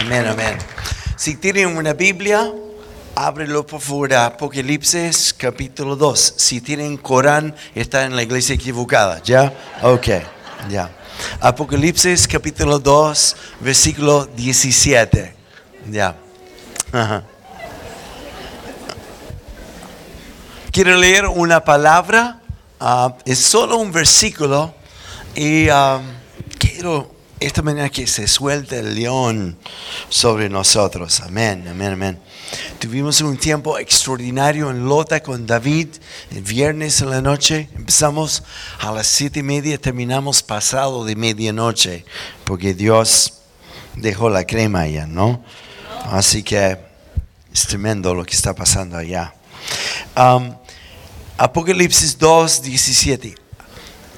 Amén, amén. Si tienen una Biblia, ábrelo por favor Apocalipsis capítulo 2. Si tienen Corán, está en la iglesia equivocada. ¿Ya? Ok, ya. Apocalipsis capítulo 2, versículo 17. Ya. Quiero leer una palabra, ah, es solo un versículo y ah, quiero esta mañana que se suelte el león sobre nosotros. Amén, amén, amén. Tuvimos un tiempo extraordinario en Lota con David el viernes en la noche. Empezamos a las siete y media, terminamos pasado de medianoche, porque Dios dejó la crema allá, ¿no? Así que es tremendo lo que está pasando allá. Apocalipsis 2, 17.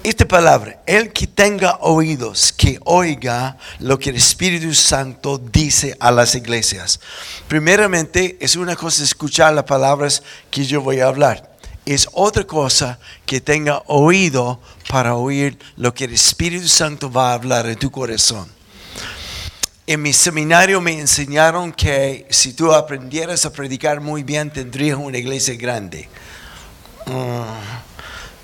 Esta palabra, el que tenga oídos, que oiga lo que el Espíritu Santo dice a las iglesias. Primeramente, es una cosa escuchar las palabras que yo voy a hablar. Es otra cosa que tenga oído para oír lo que el Espíritu Santo va a hablar en tu corazón. En mi seminario me enseñaron que si tú aprendieras a predicar muy bien, tendrías una iglesia grande. Mm.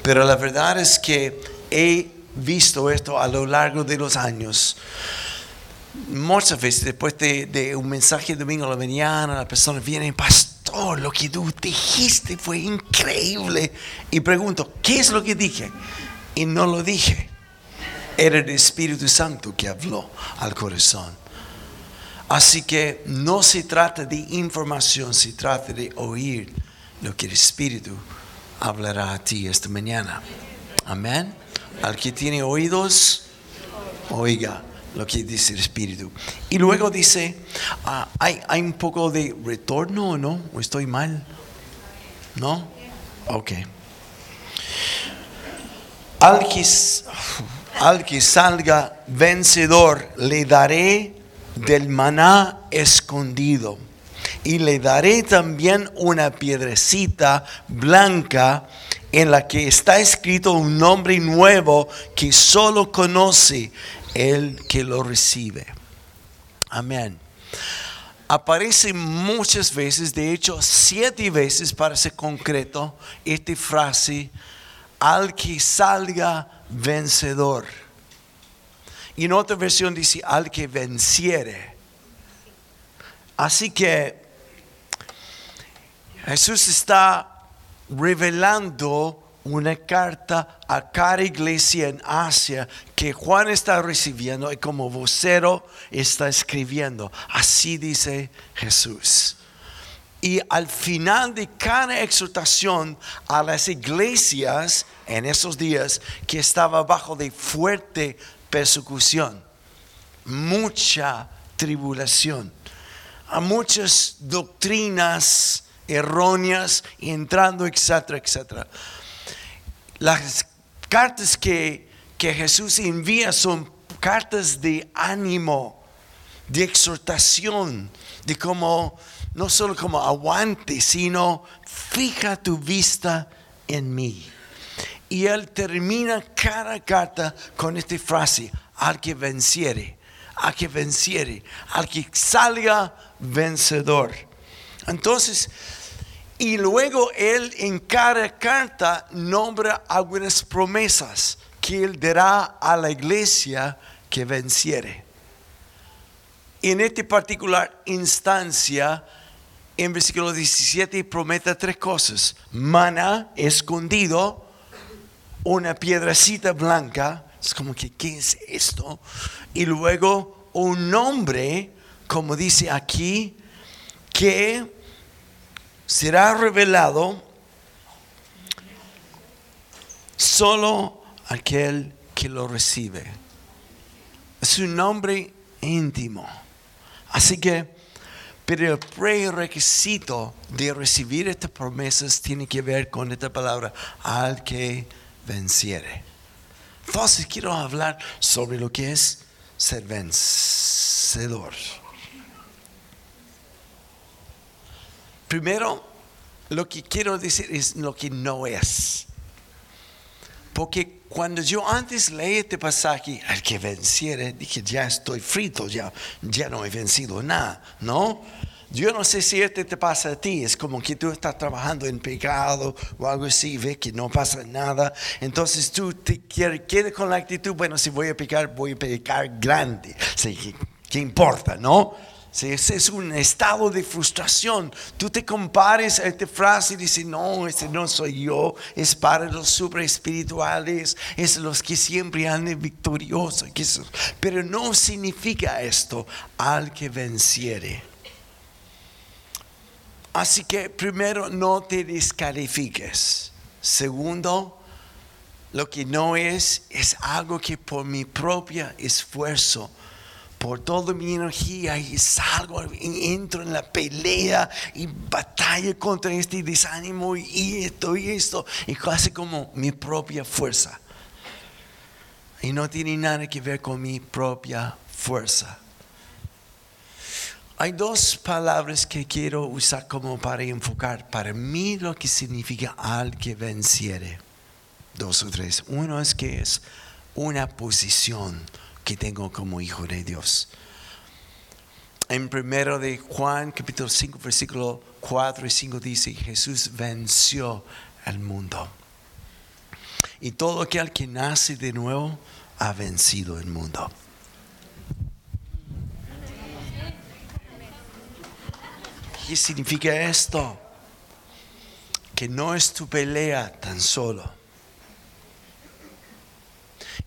Pero la verdad es que he visto esto a lo largo de los años. Muchas veces después de, un mensaje domingo a la mañana, la persona viene, pastor, lo que tú dijiste fue increíble. Y pregunto, ¿qué es lo que dije? Y no lo dije. Era el Espíritu Santo que habló al corazón. Así que no se trata de información, se trata de oír lo que el Espíritu hablará a ti esta mañana. Amén. Al que tiene oídos, oiga lo que dice el Espíritu. Y luego dice, ah, ¿hay, ¿hay, un poco de retorno o no? ¿O estoy mal? ¿No? Ok. Al que, al que salga vencedor, le daré del maná escondido y le daré también una piedrecita blanca en la que está escrito un nombre nuevo que solo conoce el que lo recibe. Amén. Aparece muchas veces, de hecho siete veces para ser concreto, esta frase, al que salga vencedor. Y en otra versión dice, al que venciere. Así que Jesús está revelando una carta a cada iglesia en Asia que Juan está recibiendo y como vocero está escribiendo. Así dice Jesús. Y al final de cada exhortación a las iglesias en esos días que estaba bajo de fuerte persecución, mucha tribulación, a muchas doctrinas erróneas, entrando, etcétera, etcétera. Las cartas que, que Jesús envía son cartas de ánimo, de exhortación, de como, no solo como aguante, sino fija tu vista en mí. Y él termina cada carta con esta frase, al que venciere, al que venciere, al que salga vencedor. Entonces, y luego él en cada carta nombra algunas promesas que él dará a la iglesia que venciere. En esta particular instancia, en versículo 17 promete tres cosas. Mana escondido, una piedrecita blanca, es como que, ¿qué es esto? Y luego un nombre, como dice aquí, que será revelado solo aquel que lo recibe. Es un nombre íntimo. Así que, pero el prerequisito de recibir estas promesas tiene que ver con esta palabra, al que venciere. Entonces quiero hablar sobre lo que es ser vencedor. Primero, lo que quiero decir es lo que no es. Porque cuando yo antes leí este pasaje, al que venciere, dije, ya estoy frito, ya, ya no he vencido nada, ¿no? Yo no sé si este te pasa a ti, es como que tú estás trabajando en pecado o algo así, ves que no pasa nada. Entonces tú te quieres, con la actitud, bueno, si voy a pecar, voy a pecar grande. ¿qué, importa, no? Ese es un estado de frustración, tú te compares a esta frase y dices, no, ese no soy yo, es para los super espirituales, es los que siempre andan victoriosos. Pero no significa esto al que venciere. Así que primero no te descalifiques. Segundo, lo que no es es algo que por mi propio esfuerzo, por toda mi energía y salgo y entro en la pelea y batalla contra este desánimo y esto y esto y casi como mi propia fuerza. Y no tiene nada que ver con mi propia fuerza. Hay dos palabras que quiero usar como para enfocar para mí lo que significa al que venciere. Dos o tres. Uno es que es una posición que tengo como hijo de Dios. En primero de Juan capítulo 5 versículo 4 y 5 dice, Jesús venció al mundo. Y todo aquel que nace de nuevo ha vencido el mundo. ¿Qué significa esto? Que no es tu pelea tan solo.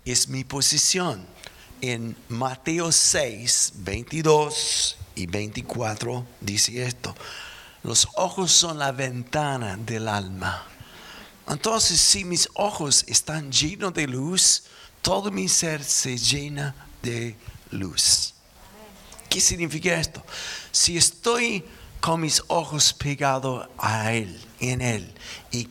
Es mi posición. En Mateo 6, 22 y 24 dice esto. Los ojos son la ventana del alma. Entonces, si mis ojos están llenos de luz, todo mi ser se llena de luz. ¿Qué significa esto? Si estoy con mis ojos pegados a Él, en Él, y,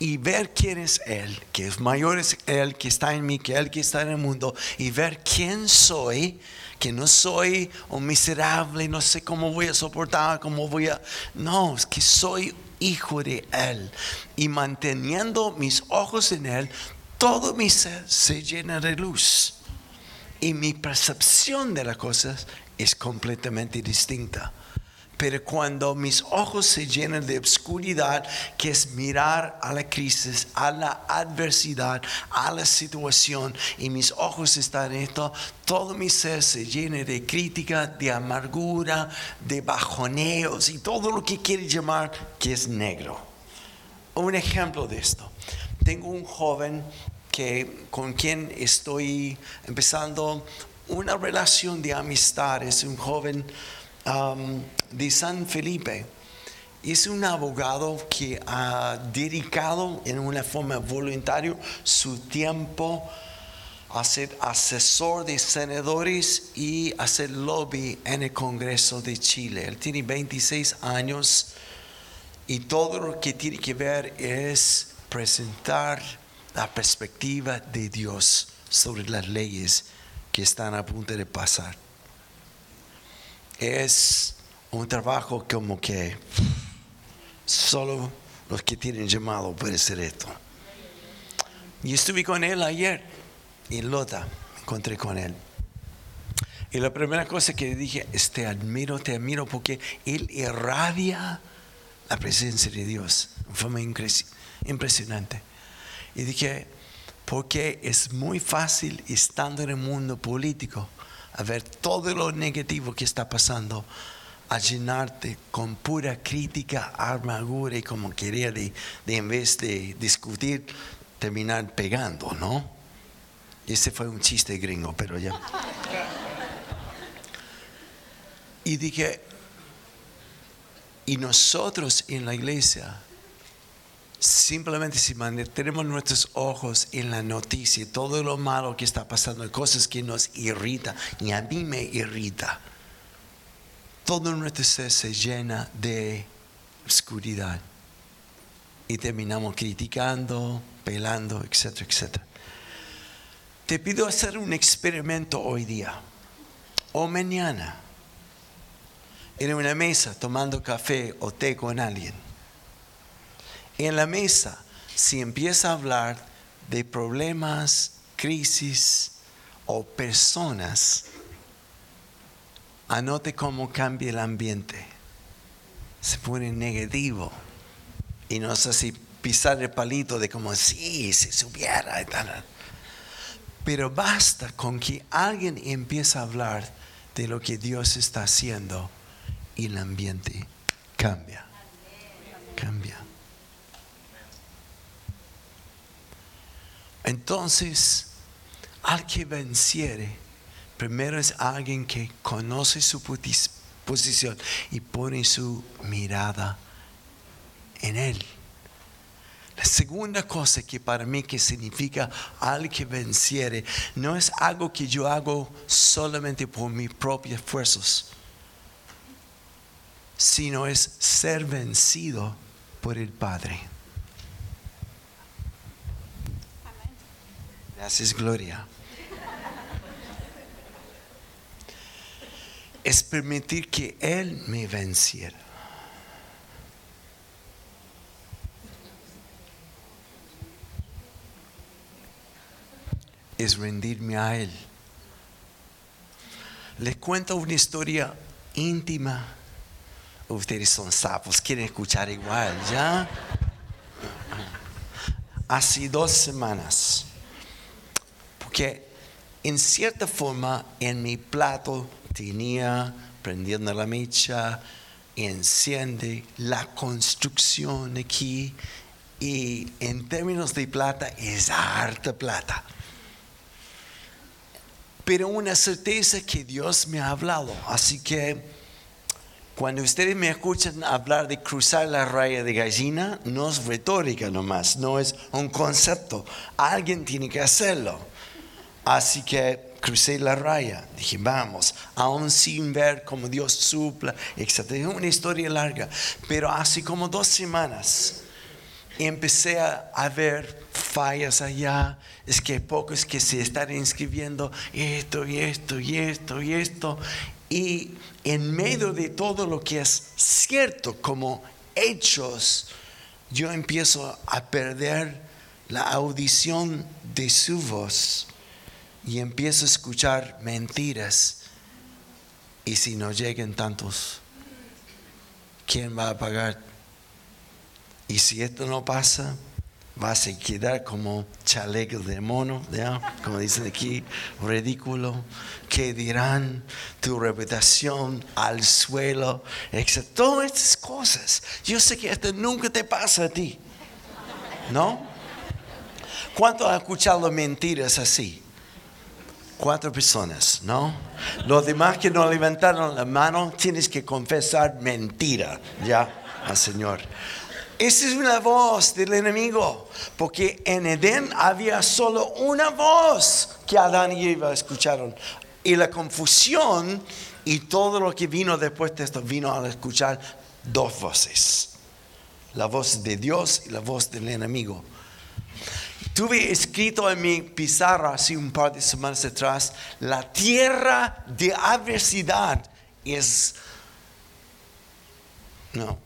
y, ver quién es Él, que es mayor es Él que está en mí, que Él que está en el mundo, y ver quién soy, que no soy un miserable, no sé cómo voy a soportar, cómo voy a... No, es que soy hijo de Él. Y manteniendo mis ojos en Él, todo mi ser se llena de luz. Y mi percepción de las cosas es completamente distinta. Pero cuando mis ojos se llenan de obscuridad, que es mirar a la crisis, a la adversidad, a la situación, y mis ojos están en esto, todo mi ser se llena de crítica, de amargura, de bajoneos y todo lo que quiere llamar que es negro. Un ejemplo de esto. Tengo un joven que, con quien estoy empezando una relación de amistad. Es un joven Um, de San Felipe. Es un abogado que ha dedicado en una forma voluntaria su tiempo a ser asesor de senadores y hacer lobby en el Congreso de Chile. Él tiene 26 años y todo lo que tiene que ver es presentar la perspectiva de Dios sobre las leyes que están a punto de pasar es un trabajo como que solo los que tienen llamado pueden hacer esto. Y estuve con él ayer en Lota, encontré con él. Y la primera cosa que dije es te admiro, te admiro porque él irradia la presencia de Dios forma impresionante. Y dije, porque es muy fácil estando en el mundo político a ver todo lo negativo que está pasando, a llenarte con pura crítica, amargura y como quería de, en vez de discutir, terminar pegando, ¿no? Ese fue un chiste gringo, pero ya. Y dije, y nosotros en la iglesia Simplemente si mantenemos nuestros ojos en la noticia, todo lo malo que está pasando, cosas que nos irritan, y a mí me irrita, todo nuestro ser se llena de oscuridad. Y terminamos criticando, pelando, etcétera, etcétera. Te pido hacer un experimento hoy día o mañana en una mesa tomando café o té con alguien en la mesa, si empieza a hablar de problemas, crisis o personas, anote cómo cambia el ambiente. Se pone negativo. Y no sé si pisar el palito de como si se subiera y tal. Pero basta con que alguien empiece a hablar de lo que Dios está haciendo y el ambiente cambia. Cambia. Entonces, al que venciere, primero es alguien que conoce su posición y pone su mirada en él. La segunda cosa que para mí que significa al que venciere no es algo que yo hago solamente por mis propios esfuerzos, sino es ser vencido por el Padre. Gracias, Gloria. Es permitir que Él me venciera. es rendirme a Él. Les cuento una historia íntima. Ustedes son sapos, quieren escuchar igual, ¿ya? Hace dos semanas. Porque en cierta forma en mi plato tenía prendiendo la mecha, enciende la construcción aquí y en términos de plata es harta plata pero una certeza que Dios me ha hablado. Así que cuando ustedes me escuchan hablar de cruzar la raya de gallina, no es retórica nomás, no es un concepto. Alguien tiene que hacerlo. Así que crucé la raya. Dije, vamos, aún sin ver cómo Dios supla, etc. Es una historia larga. Pero hace como dos semanas empecé a ver fallas allá, es que hay pocos que se están inscribiendo esto y esto y esto y esto. Y en medio de todo lo que es cierto como hechos, yo empiezo a perder la audición de su voz y empiezo a escuchar mentiras. Y si no llegan tantos, ¿quién va a pagar? Y si esto no pasa, vas a quedar como chaleco de mono, como dicen aquí, ridículo, que dirán tu reputación al suelo, etc. Todas estas cosas. Yo sé que esto nunca te pasa a ti, ¿no? ¿Cuántos han escuchado mentiras así? Cuatro personas, ¿no? Los demás que no levantaron la mano, tienes que confesar mentira, ¿ya? Al Señor. Esa es una voz del enemigo, porque en Edén había solo una voz que Adán y Eva escucharon. Y la confusión y todo lo que vino después de esto vino a escuchar dos voces. La voz de Dios y la voz del enemigo. Tuve escrito en mi pizarra hace un par de semanas atrás, la tierra de adversidad es... No,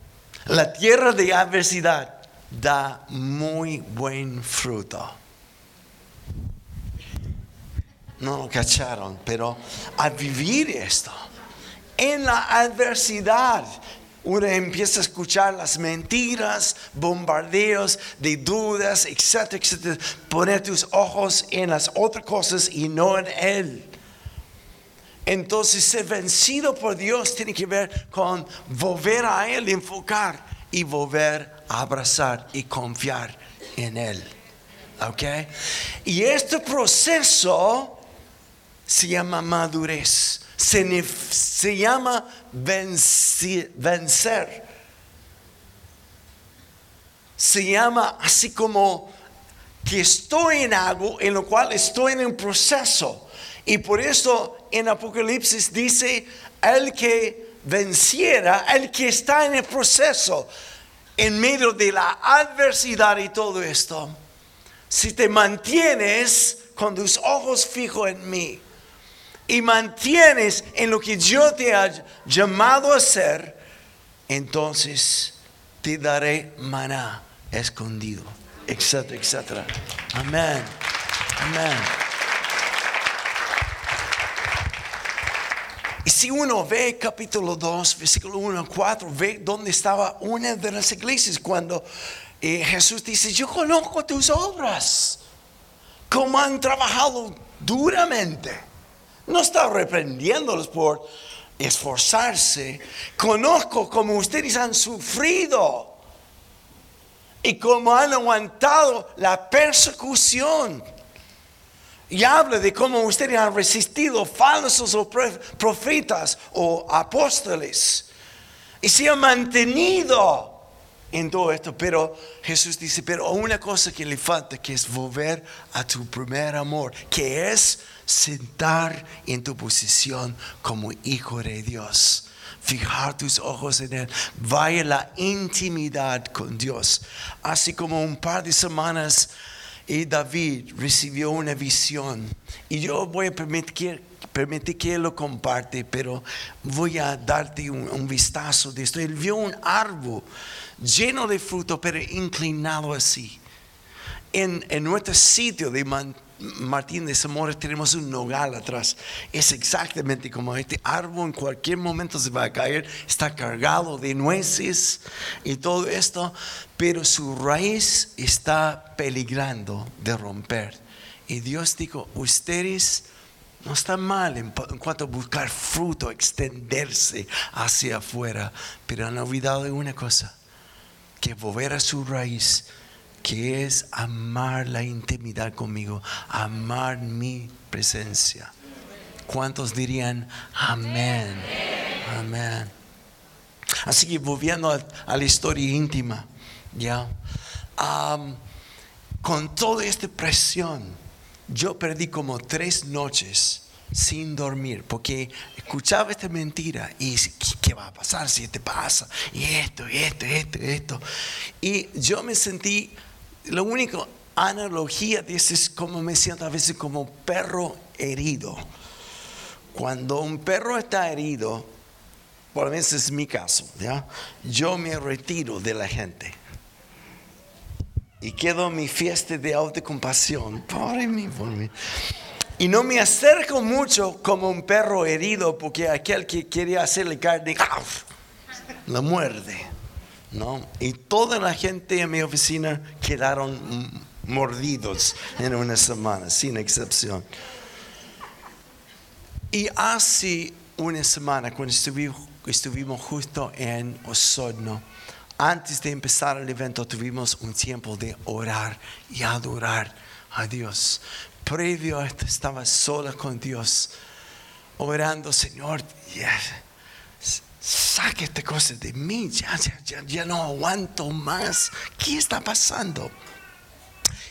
la tierra de adversidad da muy buen fruto. No lo cacharon, pero a vivir esto, en la adversidad, uno empieza a escuchar las mentiras, bombardeos de dudas, etcétera, etcétera. Poner tus ojos en las otras cosas y no en Él. Entonces ser vencido por Dios tiene que ver con volver a Él, enfocar y volver a abrazar y confiar en Él. ¿Ok? Y este proceso se llama madurez, se, llama vencer. Se llama así como que estoy en algo en lo cual estoy en un proceso. Y por eso en Apocalipsis dice, el que venciera, el que está en el proceso, en medio de la adversidad y todo esto, si te mantienes con tus ojos fijos en mí y mantienes en lo que yo te he llamado a hacer, entonces te daré maná escondido etcétera, etcétera. Amén. Amén. Y si uno ve capítulo 2, versículo 1 a 4, ve dónde estaba una de las iglesias cuando eh, Jesús dice, yo conozco tus obras, cómo han trabajado duramente. No está reprendiéndolos por esforzarse. Conozco cómo ustedes han sufrido y cómo han aguantado la persecución y habla de cómo ustedes han resistido falsos profetas o apóstoles. Y se han mantenido en todo esto. Pero Jesús dice, pero una cosa que le falta, que es volver a tu primer amor, que es sentar en tu posición como hijo de Dios. Fijar tus ojos en Él. Vaya la intimidad con Dios. Así como un par de semanas y David recibió una visión. Y yo voy a permitir, permitir que lo comparte, pero voy a darte un, vistazo de esto. Él vio un árbol lleno de fruto, pero inclinado así. En, en nuestro sitio de Martín de Zamora tenemos un nogal atrás. Es exactamente como este árbol en cualquier momento se va a caer. Está cargado de nueces y todo esto, pero su raíz está peligrando de romper. Y Dios dijo, ustedes no están mal en, cuanto a buscar fruto, extenderse hacia afuera, pero han olvidado de una cosa, que volver a su raíz que es amar la intimidad conmigo, amar mi presencia. ¿Cuántos dirían amén? Amén. Así que volviendo a, la historia íntima, ya, con toda esta presión, yo perdí como tres noches sin dormir, porque escuchaba esta mentira y ¿qué va a pasar si te pasa? Y esto, y esto, y esto, y esto. Y yo me sentí la única analogía de eso es como me siento a veces como perro herido. Cuando un perro está herido, por lo es mi caso, ¿ya? yo me retiro de la gente. Y quedo en mi fiesta de autocompasión. Pobre mí, por mí. Y no me acerco mucho como un perro herido, porque aquel que quería hacerle carne, la muerde. ¿No? Y toda la gente en mi oficina quedaron mordidos en una semana, sin excepción. Y hace una semana, cuando estuvimos, justo en Osorno, antes de empezar el evento tuvimos un tiempo de orar y adorar a Dios. Previo a esto estaba sola con Dios, orando, Señor, saque esta cosa de mí, ya, ya, ya, no aguanto más. ¿Qué está pasando?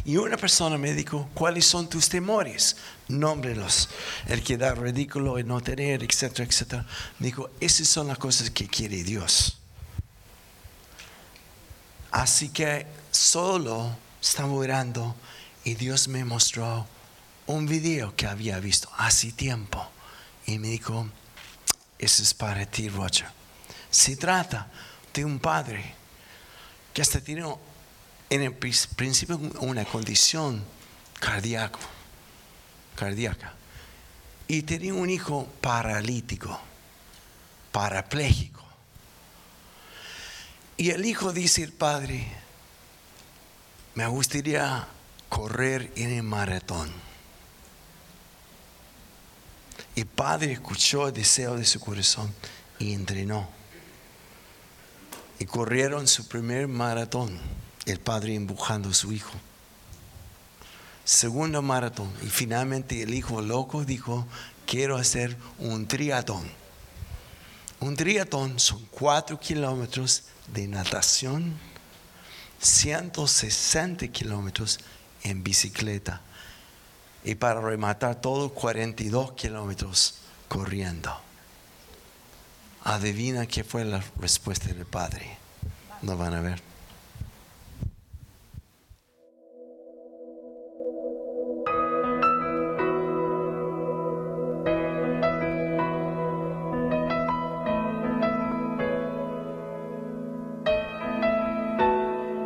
Y una persona me dijo, ¿cuáles son tus temores? Nómbrelos. El quedar ridículo, el no tener, etcétera, etcétera. Dijo, esas son las cosas que quiere Dios. Así que solo estaba orando y Dios me mostró un video que había visto hace tiempo. Y me dijo, eso es para ti, Roger. Se trata de un padre que hasta tiene en el principio una condición cardíaca, cardíaca y tenía un hijo paralítico, parapléjico. Y el hijo dice padre, me gustaría correr en el maratón. El padre escuchó el deseo de su corazón y entrenó. Y corrieron su primer maratón, el padre empujando a su hijo. Segundo maratón. Y finalmente el hijo loco dijo, quiero hacer un triatón. Un triatón son cuatro kilómetros de natación, 160 kilómetros en bicicleta y para rematar todo 42 kilómetros corriendo. Adivina qué fue la respuesta del Padre. Lo van a ver.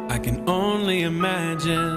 I can only imagine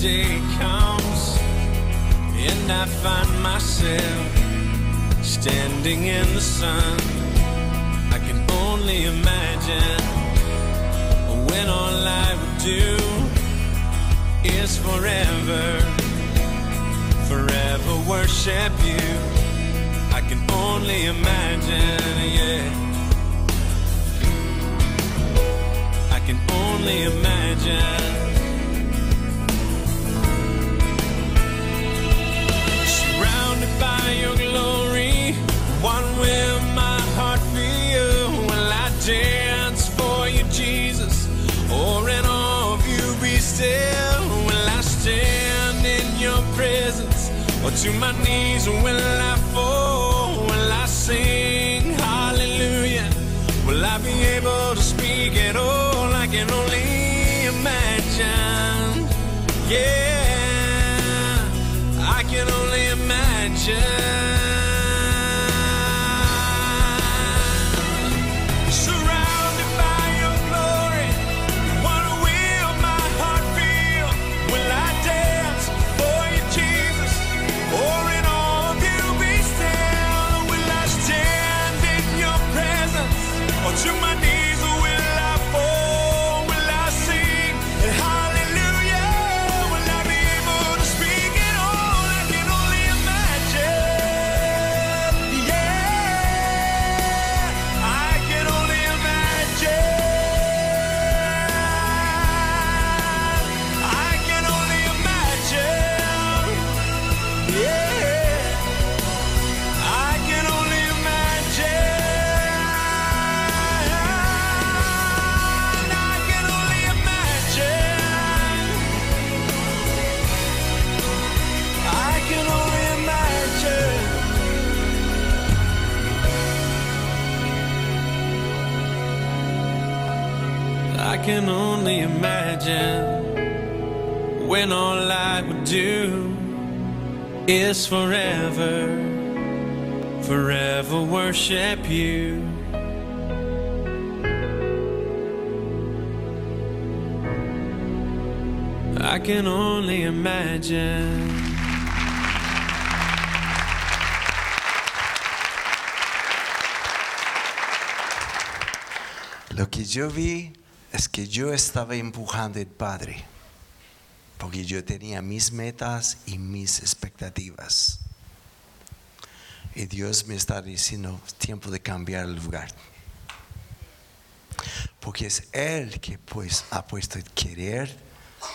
Day comes and I find myself standing in the sun. I can only imagine when all I would do is forever, forever worship you. I can only imagine, yeah. I can only imagine. Or to my knees will I fall? Will I sing hallelujah? Will I be able to speak at all? I can only imagine. Yeah, is forever, forever worship you. I can only imagine. Lo que yo vi es que yo estaba empujando al Padre, porque yo tenía mis metas y mis expectativas. Y Dios me está diciendo, tiempo de cambiar el lugar. Porque es Él que pues, ha puesto el querer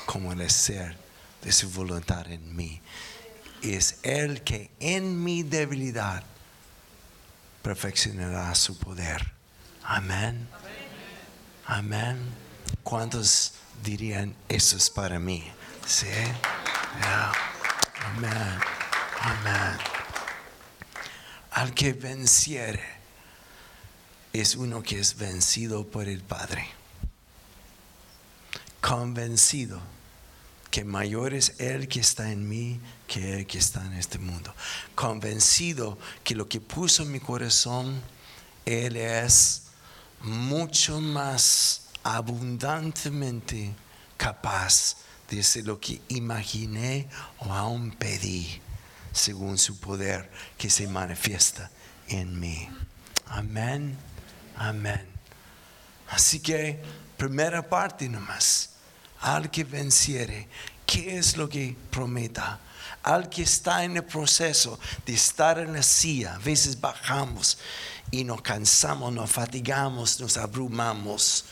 como el ser de su voluntad en mí. Y es Él que en mi debilidad perfeccionará su poder. Amén. Amén. ¿Cuántos dirían eso es para mí? Sí. Amén. Amén. Al que venciere es uno que es vencido por el Padre. Convencido que mayor es Él que está en mí que Él que está en este mundo. Convencido que lo que puso en mi corazón, Él es mucho más abundantemente capaz desde lo que imaginé o aún pedí, según su poder que se manifiesta en mí. Amén, amén. Así que, primera parte nomás, al que venciere, ¿qué es lo que prometa? Al que está en el proceso de estar en la silla, a veces bajamos y nos cansamos, nos fatigamos, nos abrumamos,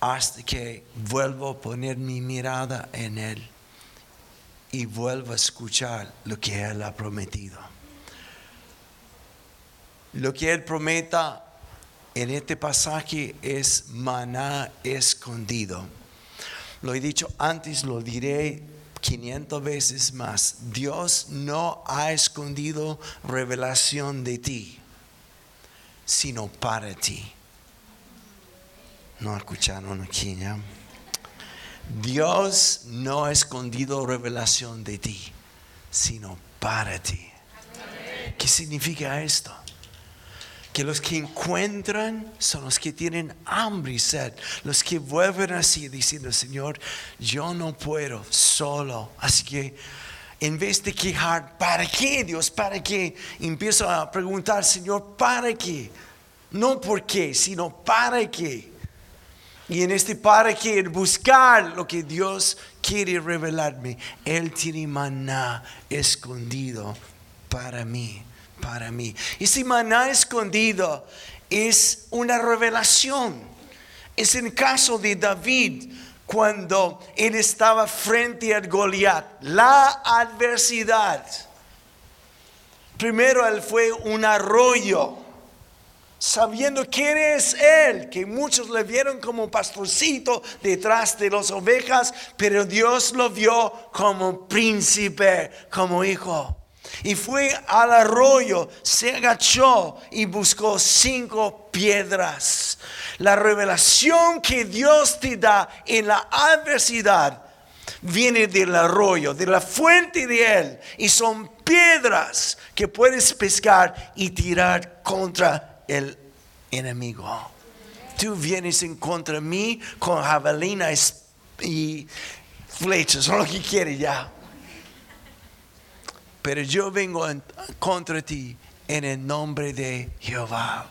hasta que vuelvo a poner mi mirada en Él y vuelvo a escuchar lo que Él ha prometido. Lo que Él prometa en este pasaje es maná escondido. Lo he dicho antes, lo diré 500 veces más. Dios no ha escondido revelación de ti, sino para ti. No escucharon aquí, ¿ya? Dios no ha escondido revelación de ti, sino para ti. ¿Qué significa esto? Que los que encuentran son los que tienen hambre y sed, los que vuelven así diciendo, Señor, yo no puedo solo. Así que en vez de quejar, ¿para qué Dios? ¿Para qué? Empiezo a preguntar, Señor, ¿para qué? No por qué, sino para qué. Y en este para qué, buscar lo que Dios quiere revelarme. Él tiene maná escondido para mí, para mí. Y si maná escondido es una revelación. Es el caso de David cuando él estaba frente al Goliat, la adversidad. Primero él fue un arroyo sabiendo quién es Él, que muchos le vieron como pastorcito detrás de las ovejas, pero Dios lo vio como príncipe, como hijo. Y fue al arroyo, se agachó y buscó cinco piedras. La revelación que Dios te da en la adversidad viene del arroyo, de la fuente de Él. Y son piedras que puedes pescar y tirar contra el enemigo. Tú vienes en contra de mí con javelinas y flechas, lo que quieres ya. Pero yo vengo en contra ti en el nombre de Jehová.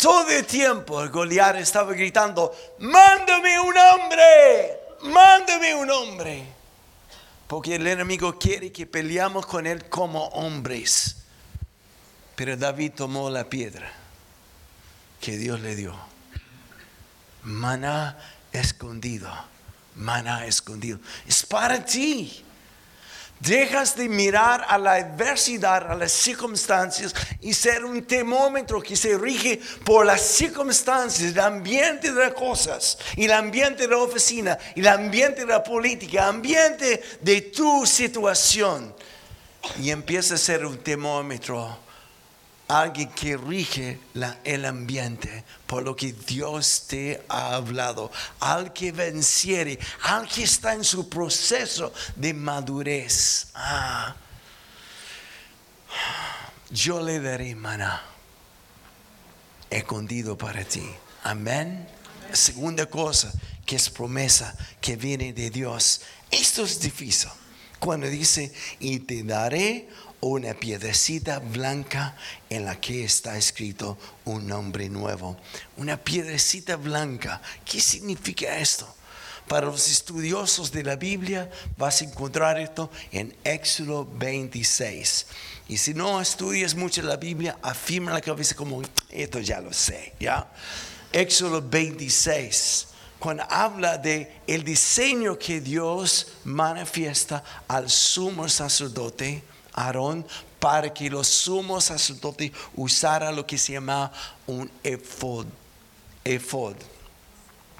Todo el tiempo Goliat estaba gritando, mándame un hombre, mándame un hombre. Porque el enemigo quiere que peleamos con él como hombres. Pero David tomó la piedra que Dios le dio. Maná escondido. Maná escondido. Es para ti. Dejas de mirar a la adversidad, a las circunstancias y ser un termómetro que se rige por las circunstancias, el ambiente de las cosas, y el ambiente de la oficina, y el ambiente de la política, el ambiente de tu situación. Y empieza a ser un termómetro alguien que rige el ambiente por lo que Dios te ha hablado, al que venciere, al que está en su proceso de madurez. Ah, yo le daré maná escondido para ti. Amén. Segunda cosa que es promesa que viene de Dios. Esto es difícil. Cuando dice, y te daré una piedrecita blanca en la que está escrito un nombre nuevo. Una piedrecita blanca. ¿Qué significa esto? Para los estudiosos de la Biblia vas a encontrar esto en Éxodo 26. Y si no estudias mucho la Biblia, afirma la cabeza como, esto ya lo sé, ¿ya? Éxodo 26 cuando habla de el diseño que Dios manifiesta al sumo sacerdote Aarón para que los sumos sacerdotes usara lo que se llama un efod. Efod.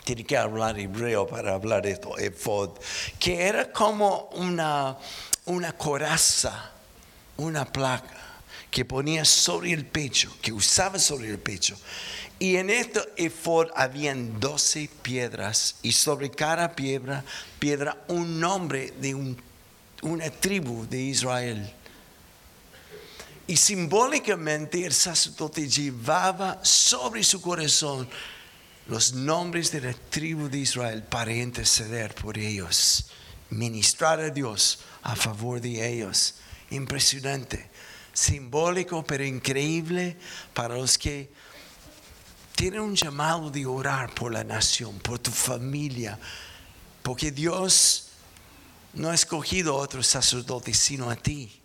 Tiene que hablar hebreo para hablar esto, efod. Que era como una, una coraza, una placa que ponía sobre el pecho, que usaba sobre el pecho. Y en este efod habían doce piedras y sobre cada piedra, piedra un nombre de una tribu de Israel. Y simbólicamente el sacerdote llevaba sobre su corazón los nombres de la tribu de Israel para interceder por ellos, ministrar a Dios a favor de ellos. Impresionante, simbólico pero increíble para los que tienen un llamado de orar por la nación, por tu familia, porque Dios no ha escogido a otros sacerdotes sino a ti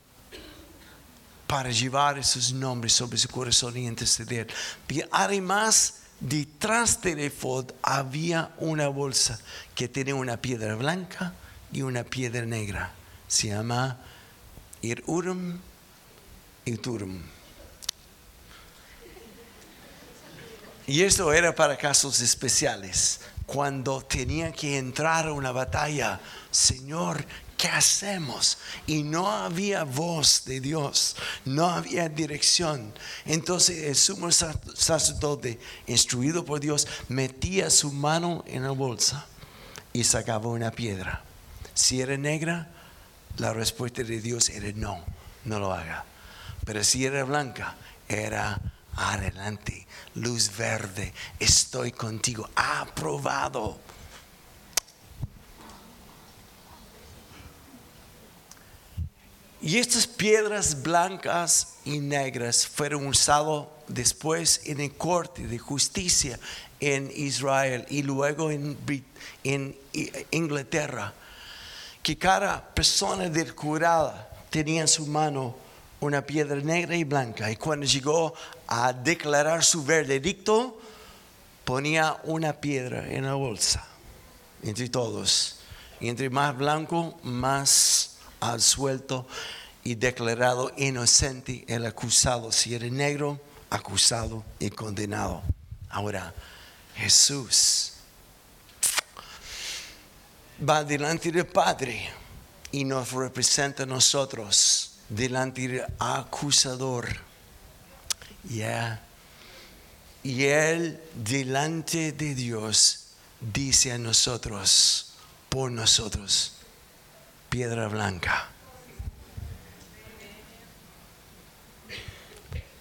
para llevar esos nombres sobre su corazón y interceder. Y además, detrás del efod había una bolsa que tenía una piedra blanca y una piedra negra. Se llama Ir Urim y Turum. Y esto era para casos especiales. Cuando tenía que entrar a una batalla, Señor, ¿qué hacemos? Y no había voz de Dios, no había dirección. Entonces el sumo sa- sacerdote, instruido por Dios, metía su mano en la bolsa y sacaba una piedra. Si era negra, la respuesta de Dios era no, no lo haga. Pero si era blanca, era adelante, luz verde, estoy contigo, aprobado. Y estas piedras blancas y negras fueron usadas después en el corte de justicia en Israel y luego en, Inglaterra. Que cada persona del curada tenía en su mano una piedra negra y blanca. Y cuando llegó a declarar su veredicto, ponía una piedra en la bolsa entre todos. Y entre más blanco, más al suelto y declarado inocente el acusado. Si era negro, acusado y condenado. Ahora, Jesús va delante del Padre y nos representa a nosotros delante del acusador. Y Él delante de Dios dice a nosotros, por nosotros, piedra blanca.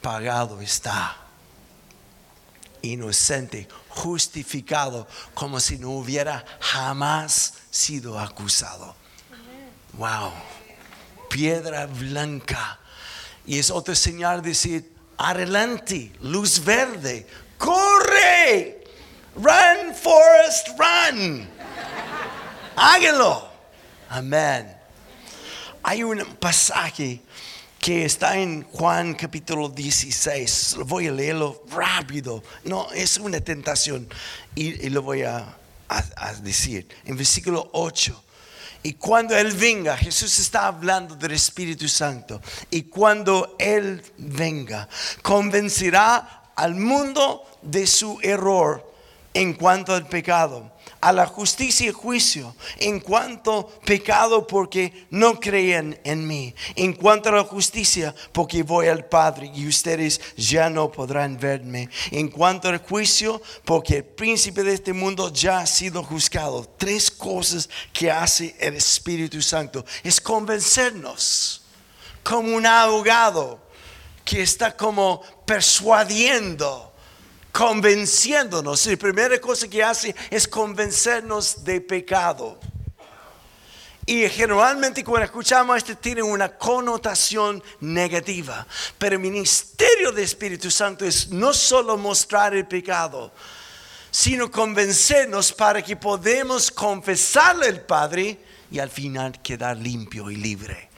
Pagado está. Inocente, justificado, como si no hubiera jamás sido acusado. Wow. Piedra blanca. Y es otra señal de decir, adelante, luz verde, corre. Run, Forest, run. Háganlo. Amén. Hay un pasaje que está en Juan capítulo 16. Lo voy a leerlo rápido. No, es una tentación. Y, lo voy a, a- a decir. En versículo 8. Y cuando Él venga, Jesús está hablando del Espíritu Santo. Y cuando Él venga, convencerá al mundo de su error en cuanto al pecado, a la justicia y juicio, en cuanto pecado porque no creen en mí, en cuanto a la justicia porque voy al Padre y ustedes ya no podrán verme, en cuanto al juicio porque el príncipe de este mundo ya ha sido juzgado. Tres cosas que hace el Espíritu Santo es convencernos como un abogado que está como persuadiendo convenciéndonos. La primera cosa que hace es convencernos de pecado. Y generalmente cuando escuchamos esto tiene una connotación negativa. Pero el ministerio del Espíritu Santo es no solo mostrar el pecado, sino convencernos para que podamos confesarle al Padre y al final quedar limpio y libre.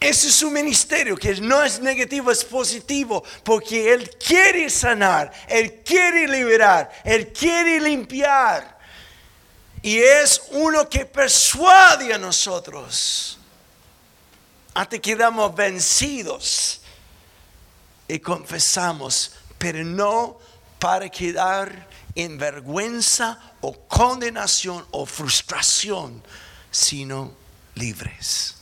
Ese es su ministerio, que no es negativo, es positivo, porque Él quiere sanar, Él quiere liberar, Él quiere limpiar. Y es uno que persuade a nosotros hasta que quedamos vencidos y confesamos, pero no para quedar en vergüenza o condenación o frustración, sino libres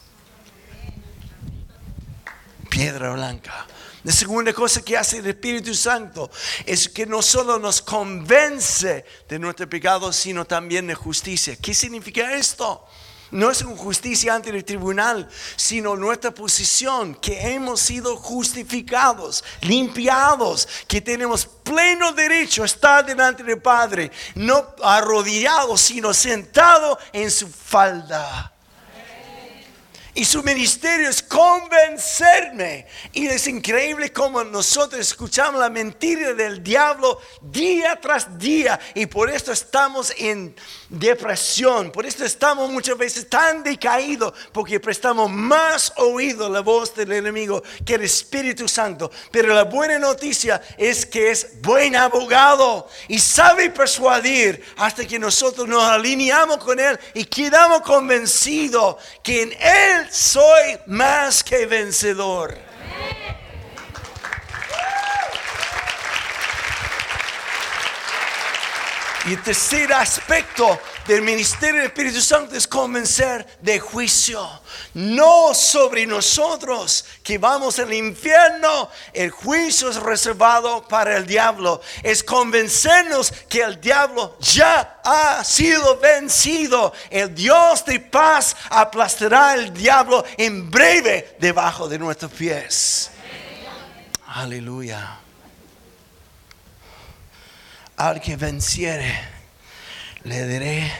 piedra blanca. La segunda cosa que hace el Espíritu Santo es que no solo nos convence de nuestro pecado, sino también de justicia. ¿Qué significa esto? No es justicia ante el tribunal, sino nuestra posición, que hemos sido justificados, limpiados, que tenemos pleno derecho a estar delante del Padre, no arrodillado, sino sentado en su falda. Y su ministerio es convencerme. Y es increíble como nosotros escuchamos la mentira del diablo día tras día. Y por esto estamos en depresión. Por esto estamos muchas veces tan decaídos. Porque prestamos más oído a la voz del enemigo que el Espíritu Santo. Pero la buena noticia es que es buen abogado. Y sabe persuadir hasta que nosotros nos alineamos con Él. Y quedamos convencidos que en Él soy más que vencedor. Y el tercer aspecto del ministerio del Espíritu Santo es convencer de juicio. No sobre nosotros que vamos al infierno. El juicio es reservado para el diablo. Es convencernos que el diablo ya ha sido vencido. El Dios de paz aplastará al diablo en breve debajo de nuestros pies. Aleluya al que venciere, le daré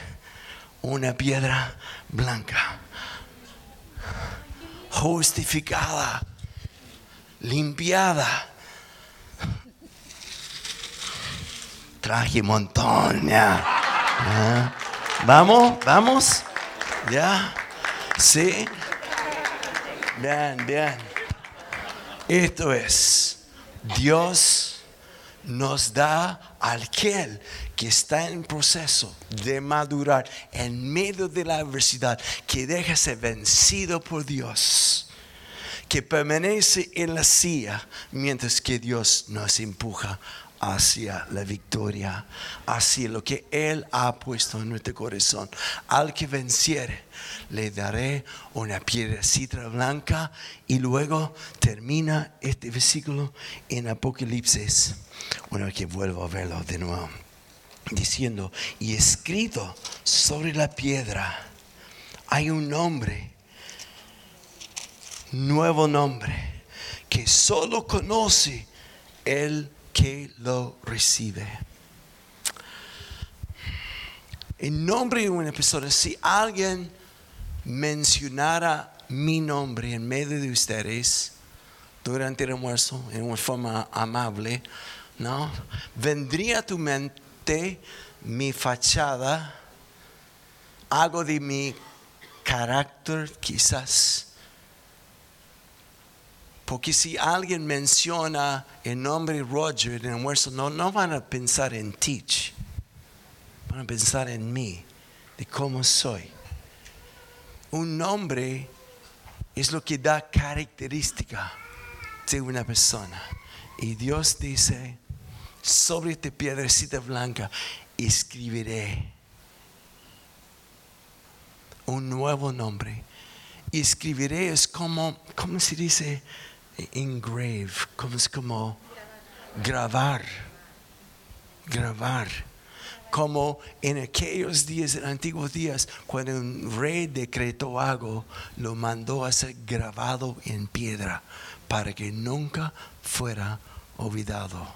una piedra blanca, justificada, limpiada. Traje montón. Ah, Vamos, vamos, ya. Sí. Bien, bien. Esto es Dios nos da aquel que está en proceso de madurar en medio de la adversidad, que deja ser vencido por Dios, que permanece en la silla mientras que Dios nos empuja hacia la victoria, hacia lo que Él ha puesto en nuestro corazón. Al que venciere, le daré una piedrecita blanca y luego termina este versículo en Apocalipsis, una vez que vuelvo a verlo de nuevo, diciendo, y escrito sobre la piedra hay un nombre, nuevo nombre, que solo conoce el que lo recibe. En nombre de una persona, si alguien mencionara mi nombre en medio de ustedes durante el almuerzo en una forma amable, ¿no? Vendría a tu mente mi fachada, algo de mi carácter quizás. Porque si alguien menciona el nombre Roger en el almuerzo, no, no van a pensar en Teach. Van a pensar en mí, de cómo soy. Un nombre es lo que da característica de una persona. Y Dios dice, sobre esta piedrecita blanca escribiré un nuevo nombre. Y escribiré es como, ¿cómo se dice? Engrave, como es como grabar, grabar. Como en aquellos días, en antiguos días, cuando un rey decretó algo, lo mandó a ser grabado en piedra para que nunca fuera olvidado.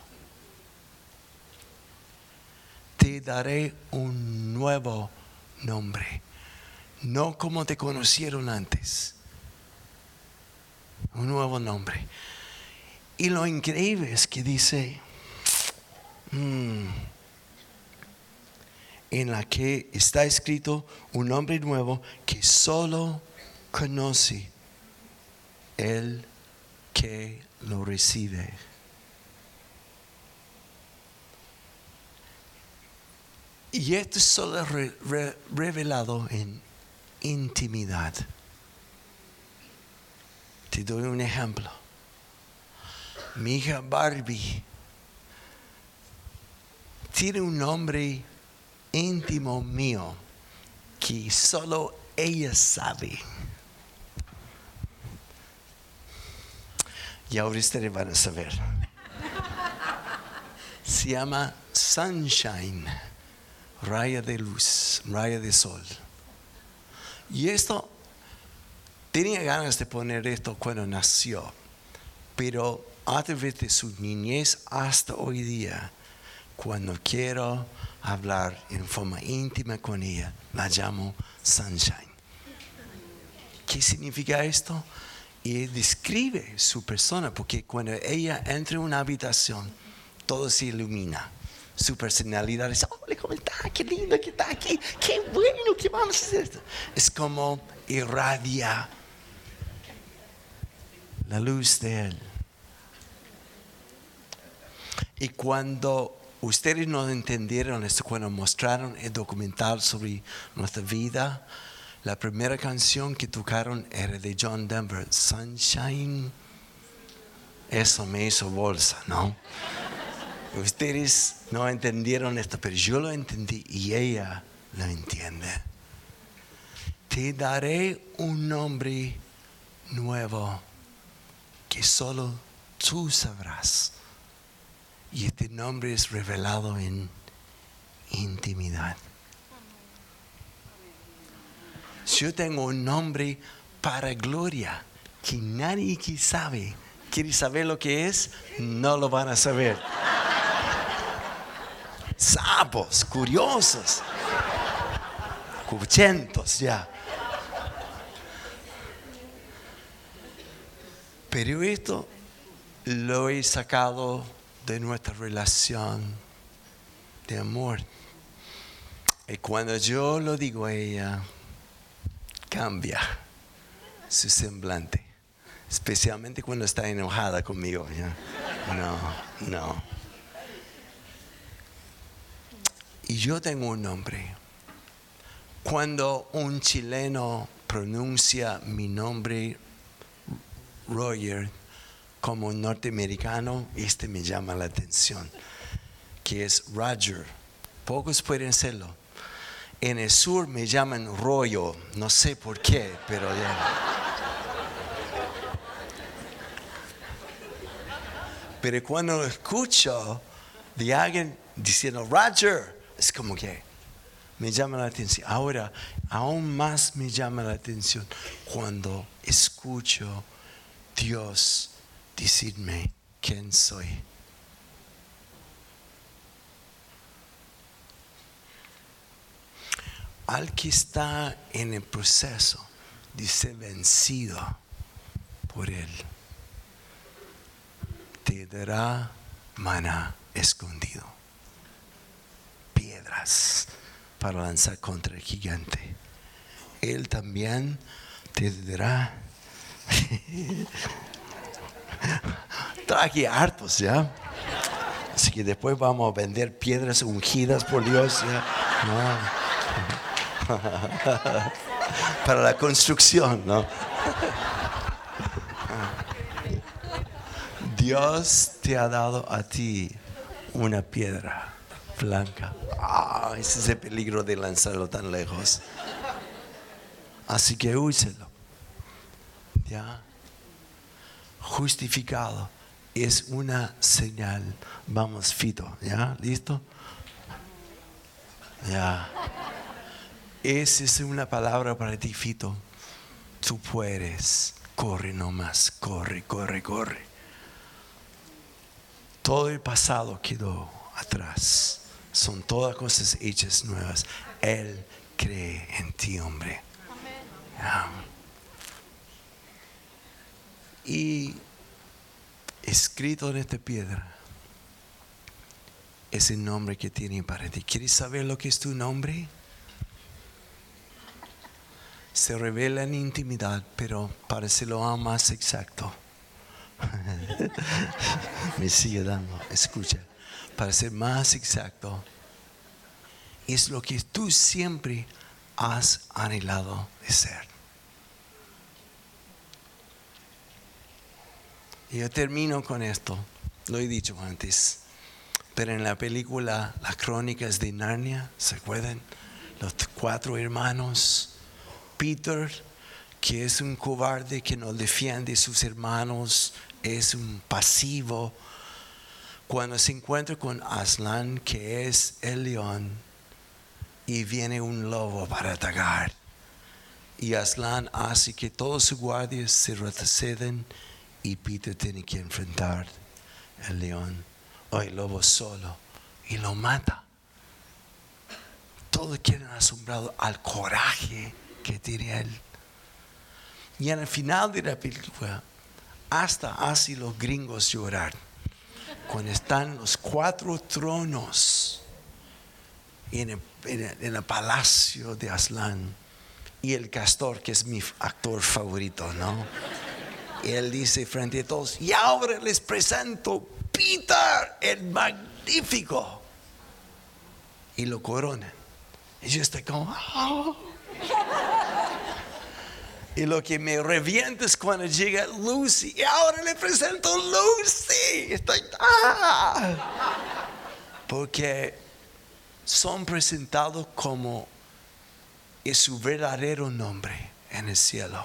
Te daré un nuevo nombre, no como te conocieron antes un nuevo nombre. Y lo increíble es que dice, mm, en la que está escrito un nombre nuevo que solo conoce el que lo recibe. Y esto es solo re- re- revelado en intimidad. Te doy un ejemplo. Mi hija Barbie tiene un nombre íntimo mío que solo ella sabe. Y ahora ustedes van a saber. Se llama Sunshine, raya de luz, raya de sol. Y esto, tenía ganas de poner esto cuando nació, pero a través de su niñez hasta hoy día, cuando quiero hablar en forma íntima con ella, la llamo Sunshine. ¿Qué significa esto? Y describe su persona, porque cuando ella entra en una habitación, todo se ilumina. Su personalidad es, hola, ¿cómo está? Qué lindo que está aquí. Qué bueno que vamos a hacer. Es como irradia la luz de Él. Y cuando ustedes no entendieron esto, cuando mostraron el documental sobre nuestra vida, la primera canción que tocaron era de John Denver, Sunshine. Eso me hizo bolsa, ¿no? Ustedes no entendieron esto, pero yo lo entendí y ella lo entiende. Te daré un nombre nuevo que solo tú sabrás. Y este nombre es revelado en intimidad. Yo tengo un nombre para gloria que nadie que sabe. ¿Quiere saber lo que es? No lo van a saber. Sapos, curiosos, cuchentos ya. Pero esto lo he sacado de nuestra relación de amor. Y cuando yo lo digo a ella, cambia su semblante, especialmente cuando está enojada conmigo. No, no. Y yo tengo un nombre. Cuando un chileno pronuncia mi nombre, Roger, como norteamericano, este me llama la atención, que es Roger. Pocos pueden hacerlo. En el sur me llaman rollo, no sé por qué, pero ya. Pero cuando escucho de alguien diciendo Roger, es como que me llama la atención. Ahora, aún más me llama la atención cuando escucho Dios decirme quién soy. Al que está en el proceso de ser vencido por Él, te dará maná escondido, piedras para lanzar contra el gigante. Él también te dará traje hartos, ¿ya? Así que después vamos a vender piedras ungidas por Dios, ¿ya? Para la construcción, ¿no? Dios te ha dado a ti una piedra blanca. Ah, ese es el peligro de lanzarlo tan lejos. Así que úselo. ¿Ya? Justificado es una señal. Vamos, Fito, ¿ya? ¿Listo? Ya. Esa es una palabra para ti, Fito. Tú puedes. Corre nomás, corre, corre, corre. Todo el pasado quedó atrás. Son todas cosas hechas nuevas. Él cree en ti, hombre. Ya. Y escrito en esta piedra es el nombre que tiene para ti. ¿Quieres saber lo que es tu nombre? Se revela en intimidad, pero para lo más exacto. Me sigue dando, escucha. Para ser más exacto, es lo que tú siempre has anhelado de ser. Yo termino con esto, lo he dicho antes, pero en la película Las Crónicas de Narnia, ¿se acuerdan? Los cuatro hermanos, Peter, que es un cobarde que no defiende a sus hermanos, es un pasivo. Cuando se encuentra con Aslan, que es el león, y viene un lobo para atacar, Y Aslan hace que todos sus guardias se retroceden y Peter tiene que enfrentar el león o el lobo solo y lo mata. Todos quedan asombrados al coraje que tiene él. Y en el final de la película, hasta hace los gringos llorar. Cuando están los cuatro tronos en el- en el palacio de Aslan y el castor, que es mi actor favorito, ¿no? Él dice frente a todos, y ahora les presento Peter, el magnífico. Y lo coronan. Y yo estoy como, "Ah". Y lo que me revienta es cuando llega Lucy. Y ahora le presento Lucy. Estoy, "Ah". Porque son presentados como es su verdadero nombre en el cielo.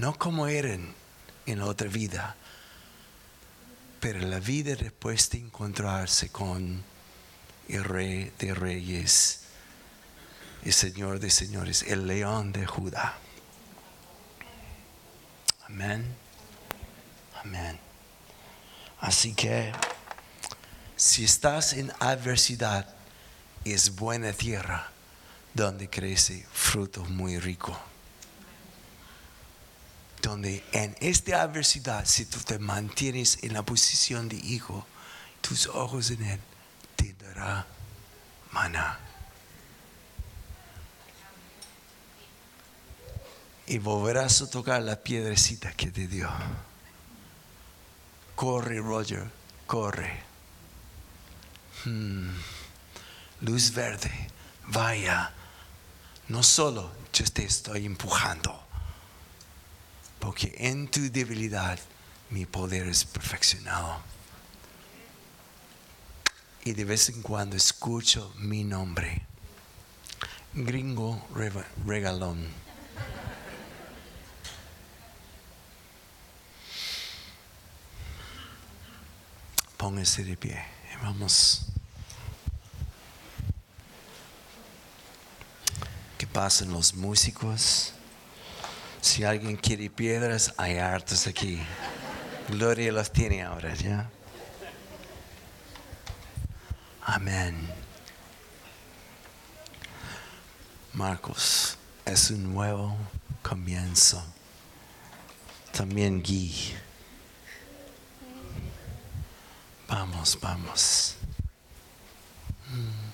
No como eran en la otra vida. Pero la vida después de encontrarse con el rey de reyes, el señor de señores, el león de Judá. Amén. Amén. Así que si estás en adversidad, es buena tierra donde crece fruto muy rico. Donde en esta adversidad, si tú te mantienes en la posición de hijo, tus ojos en él te dará maná. Y volverás a tocar la piedrecita que te dio. Corre, Roger, corre. Hmm. Luz verde, vaya. No solo yo te estoy empujando, porque en tu debilidad mi poder es perfeccionado. Y de vez en cuando escucho mi nombre. Gringo regalón. Póngase de pie. Vamos. Que pasen los músicos. Si alguien quiere piedras, hay hartos aquí. Gloria los tiene ahora, ¿ya? Amén. Marcos, es un nuevo comienzo. También Guy. Vamos, vamos. Mm.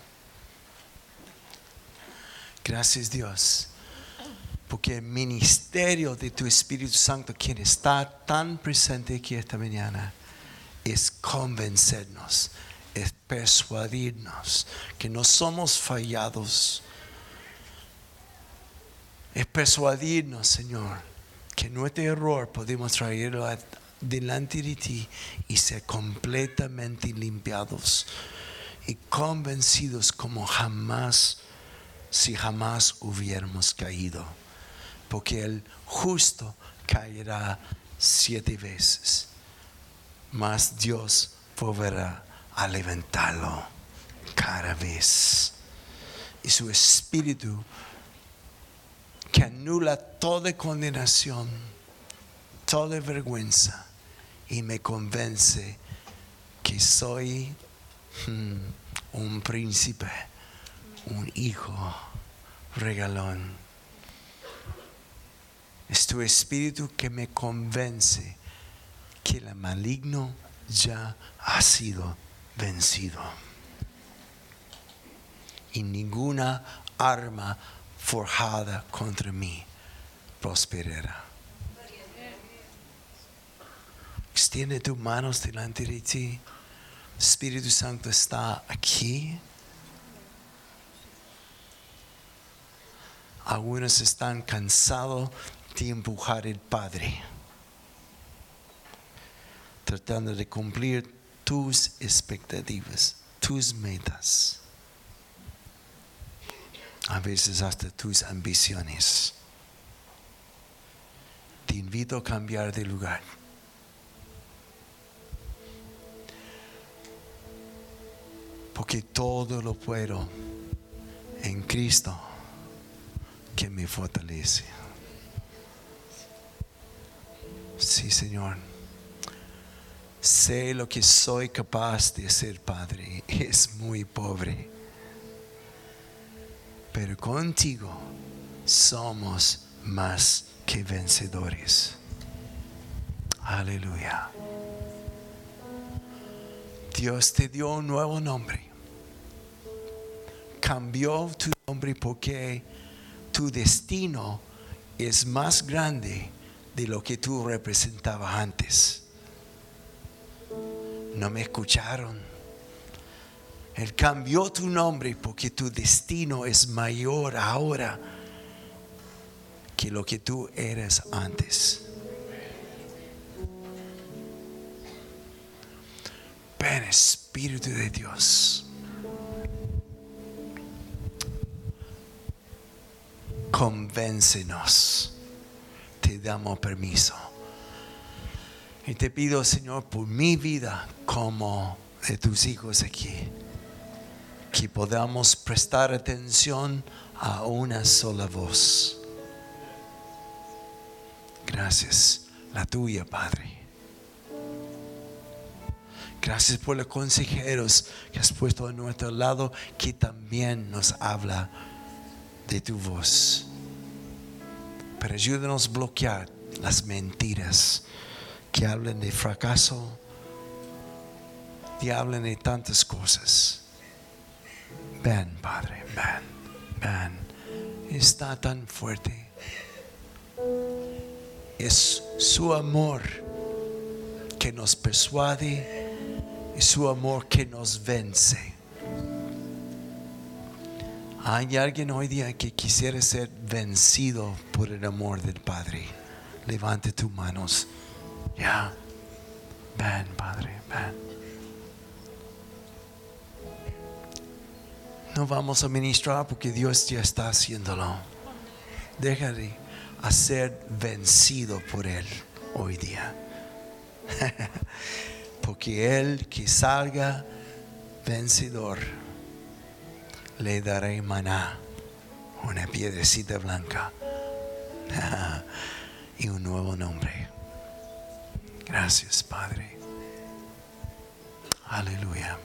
Gracias Dios, porque el ministerio de tu Espíritu Santo, quien está tan presente aquí esta mañana, es convencernos, es persuadirnos que no somos fallados. Es persuadirnos, Señor, que nuestro error podemos traerlo delante de ti y ser completamente limpiados y convencidos como jamás, si jamás hubiéramos caído. Porque el justo caerá siete veces, mas Dios volverá a levantarlo cada vez. Y su espíritu que anula toda condenación, toda vergüenza y me convence que soy hmm, un príncipe, un hijo regalón. Es tu espíritu que me convence que el maligno ya ha sido vencido. Y ninguna arma forjada contra mí prosperará. Extiende tus manos delante de ti. Espíritu Santo está aquí. Algunos están cansados de empujar el Padre, tratando de cumplir tus expectativas, tus metas, a veces hasta tus ambiciones. Te invito a cambiar de lugar. Porque todo lo puedo en Cristo que me fortalece. Sí, Señor. Sé lo que soy capaz de ser, Padre. Es muy pobre. Pero contigo somos más que vencedores. Aleluya. Dios te dio un nuevo nombre. Cambió tu nombre porque tu destino es más grande de lo que tú representabas antes. No me escucharon. Él cambió tu nombre porque tu destino es mayor ahora que lo que tú eres antes. Ven Espíritu de Dios. Convéncenos. Te damos permiso. Y te pido, Señor, por mi vida como de tus hijos aquí, que podamos prestar atención a una sola voz. Gracias, la tuya, Padre. Gracias por los consejeros que has puesto a nuestro lado, que también nos habla de tu voz. Pero ayúdanos a bloquear las mentiras que hablan de fracaso, que hablan de tantas cosas. Ven, Padre, ven, ven. Está tan fuerte. Es su amor que nos persuade, es su amor que nos vence. Hay alguien hoy día que quisiera ser vencido por el amor del Padre. Levante tus manos. Ya. Ven, Padre, ven. No vamos a ministrar porque Dios ya está haciéndolo. Déjale a ser vencido por Él hoy día. porque Él que salga vencedor, le daré maná, una piedrecita blanca y un nuevo nombre. Gracias, Padre. Aleluya.